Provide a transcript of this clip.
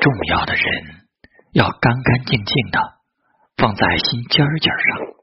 重要的人要干干净净的放在心尖尖上。